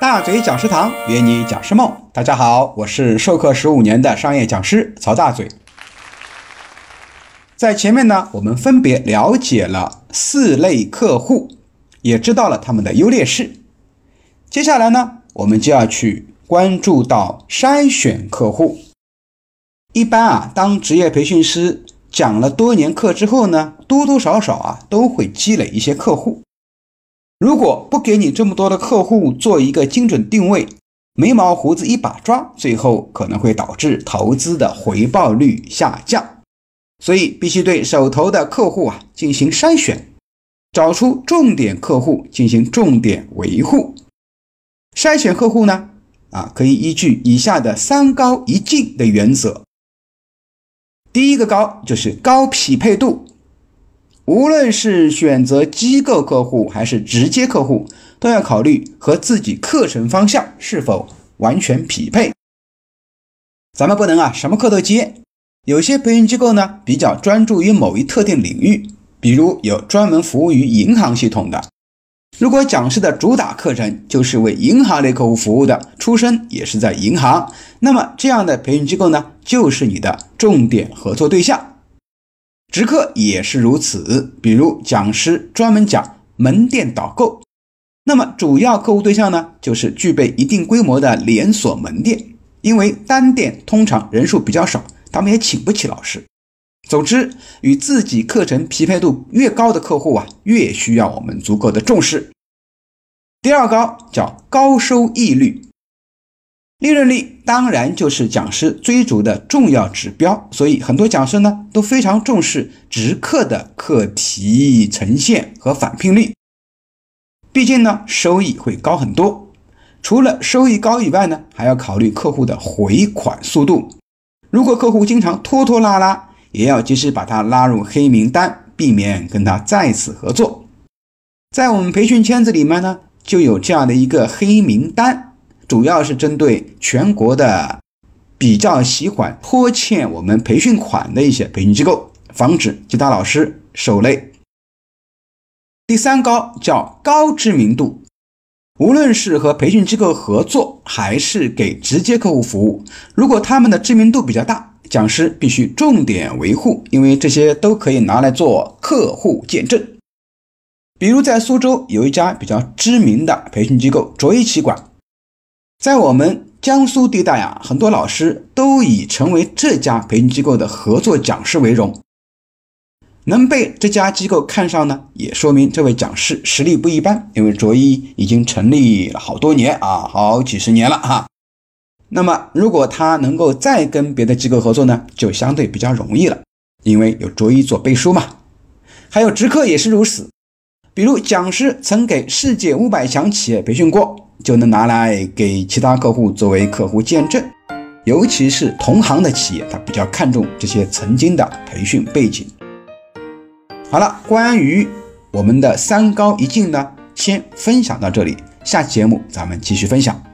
大嘴讲师堂约你讲师梦，大家好，我是授课十五年的商业讲师曹大嘴。在前面呢，我们分别了解了四类客户，也知道了他们的优劣势。接下来呢，我们就要去关注到筛选客户。一般啊，当职业培训师讲了多年课之后呢，多多少少啊都会积累一些客户。如果不给你这么多的客户做一个精准定位，眉毛胡子一把抓，最后可能会导致投资的回报率下降。所以必须对手头的客户啊进行筛选，找出重点客户进行重点维护。筛选客户呢，啊可以依据以下的三高一进的原则。第一个高就是高匹配度。无论是选择机构客户还是直接客户，都要考虑和自己课程方向是否完全匹配。咱们不能啊什么课都接。有些培训机构呢比较专注于某一特定领域，比如有专门服务于银行系统的。如果讲师的主打课程就是为银行类客户服务的，出身也是在银行，那么这样的培训机构呢就是你的重点合作对象。直客也是如此，比如讲师专门讲门店导购，那么主要客户对象呢，就是具备一定规模的连锁门店，因为单店通常人数比较少，他们也请不起老师。总之，与自己课程匹配度越高的客户啊，越需要我们足够的重视。第二高叫高收益率。利润率当然就是讲师追逐的重要指标，所以很多讲师呢都非常重视直课的课题呈现和返聘率，毕竟呢收益会高很多。除了收益高以外呢，还要考虑客户的回款速度。如果客户经常拖拖拉拉，也要及时把他拉入黑名单，避免跟他再次合作。在我们培训圈子里面呢，就有这样的一个黑名单。主要是针对全国的比较喜欢拖欠我们培训款的一些培训机构，防止其他老师受累。第三高叫高知名度，无论是和培训机构合作，还是给直接客户服务，如果他们的知名度比较大，讲师必须重点维护，因为这些都可以拿来做客户见证。比如在苏州有一家比较知名的培训机构卓一奇管。在我们江苏地带啊，很多老师都以成为这家培训机构的合作讲师为荣。能被这家机构看上呢，也说明这位讲师实力不一般。因为卓一已经成立了好多年啊，好几十年了哈。那么，如果他能够再跟别的机构合作呢，就相对比较容易了，因为有卓一做背书嘛。还有直客也是如此，比如讲师曾给世界五百强企业培训过。就能拿来给其他客户作为客户见证，尤其是同行的企业，他比较看重这些曾经的培训背景。好了，关于我们的三高一进呢，先分享到这里，下期节目咱们继续分享。